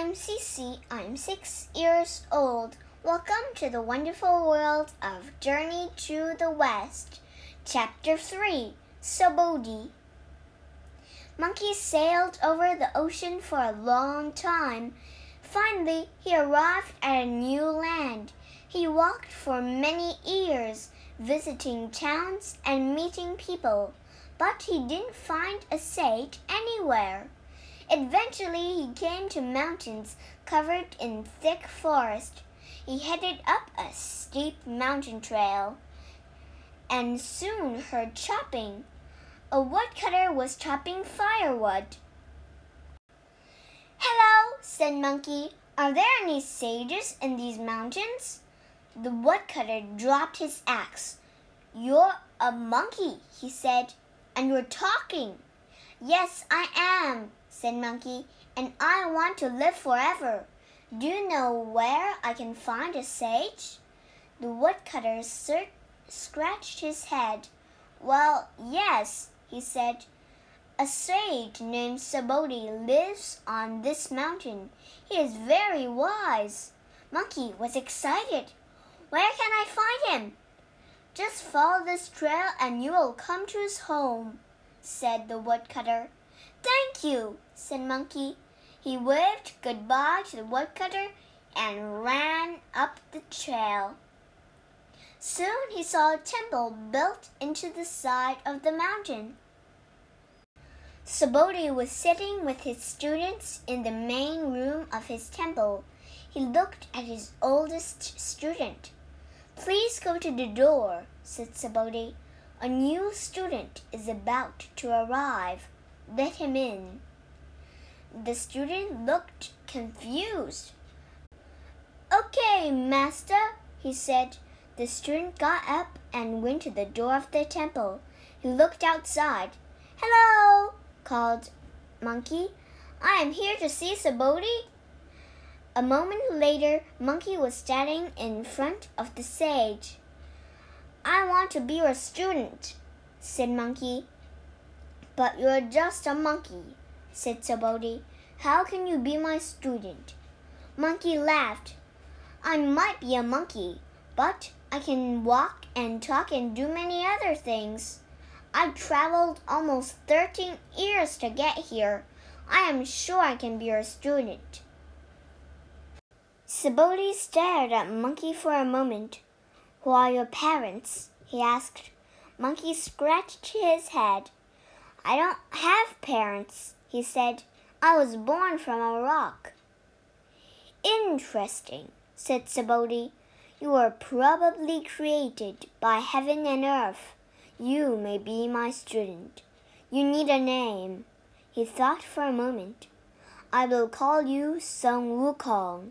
I'm Cece. I'm six years old. Welcome to the wonderful world of Journey to the West. Chapter 3 Subodhi. Monkey sailed over the ocean for a long time. Finally, he arrived at a new land. He walked for many years, visiting towns and meeting people, but he didn't find a sage anywhere. Eventually, he came to mountains covered in thick forest. He headed up a steep mountain trail and soon heard chopping. A woodcutter was chopping firewood. Hello, said Monkey. Are there any sages in these mountains? The woodcutter dropped his axe. You're a monkey, he said, and you're talking. Yes, I am, said Monkey, and I want to live forever. Do you know where I can find a sage? The woodcutter scratched his head. Well, yes, he said. A sage named Subodhi lives on this mountain. He is very wise. Monkey was excited. Where can I find him? Just follow this trail and you will come to his home, said the woodcutter. Thank you, said Monkey. He waved goodbye to the woodcutter and ran up the trail. Soon he saw a temple built into the side of the mountain. Subodhi was sitting with his students in the main room of his temple. He looked at his oldest student. Please go to the door, said Subodhi. A new student is about to arrive. Let him in. The student looked confused. Okay, master, he said. The student got up and went to the door of the temple. He looked outside. Hello, called Monkey. I am here to see Subodhi. A moment later, Monkey was standing in front of the sage. I want to be your student, said Monkey. But you're just a monkey, said Subodhi. How can you be my student? Monkey laughed. I might be a monkey, but I can walk and talk and do many other things. I've traveled almost 13 years to get here. I am sure I can be your student. Subodhi stared at Monkey for a moment. Who are your parents? he asked. Monkey scratched his head. I don't have parents, he said. I was born from a rock. Interesting, said Subodhi. You were probably created by heaven and earth. You may be my student. You need a name. He thought for a moment. I will call you Sun Wukong.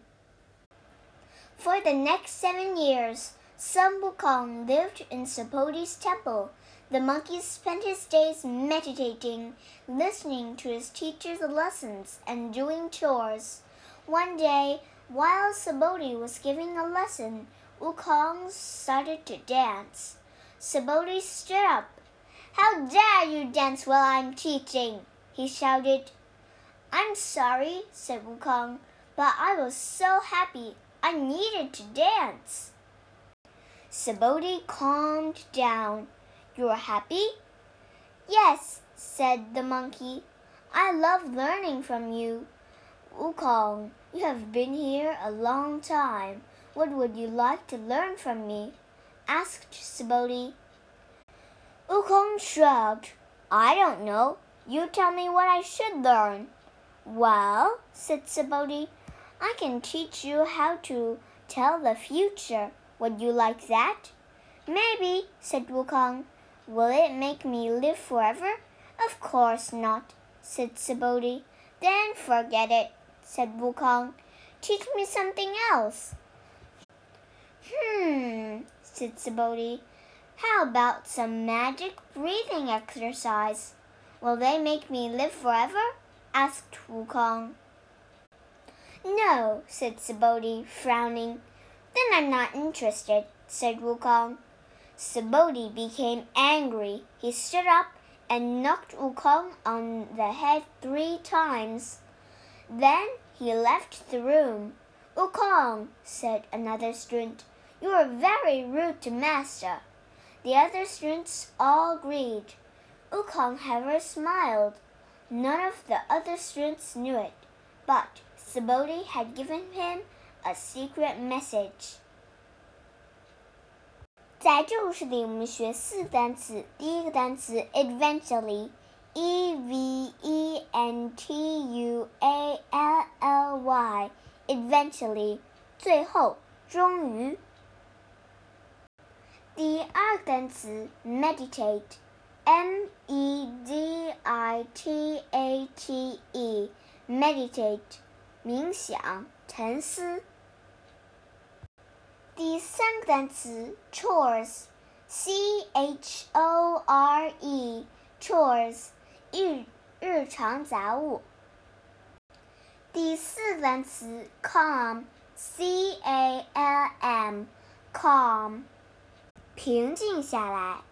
For the next seven years, Sun Wukong lived in Subodhi's temple the monkey spent his days meditating, listening to his teacher's lessons, and doing chores. One day, while Subodhi was giving a lesson, Wukong started to dance. Subodhi stood up. How dare you dance while I'm teaching? he shouted. I'm sorry, said Wukong, but I was so happy I needed to dance. Subodhi calmed down you're happy? Yes, said the monkey. I love learning from you. Wukong, you have been here a long time. What would you like to learn from me? asked Subodhi. Wukong shrugged. I don't know. You tell me what I should learn. Well, said Subodhi, I can teach you how to tell the future. Would you like that? Maybe, said Wukong. Will it make me live forever? Of course not, said Subodhi. Then forget it, said Wukong. Teach me something else. Hmm, said Subodhi. How about some magic breathing exercise? Will they make me live forever? asked Wukong. No, said Subodhi, frowning. Then I'm not interested, said Wukong. Subodhi became angry. He stood up and knocked Wukong on the head three times. Then he left the room. Wukong, said another student, you are very rude to master. The other students all agreed. Wukong, however, smiled. None of the other students knew it, but Subodhi had given him a secret message. 在这故事里，我们学四个单词。第一个单词 eventually，e v e n t u a l l y，eventually，最后，终于。第二个单词 meditate，m e d i t a t e，meditate，冥想、沉思。第三个单词 chores，c h o r e，chores，日日常杂物。第四个单词 calm，c a l m，calm，平静下来。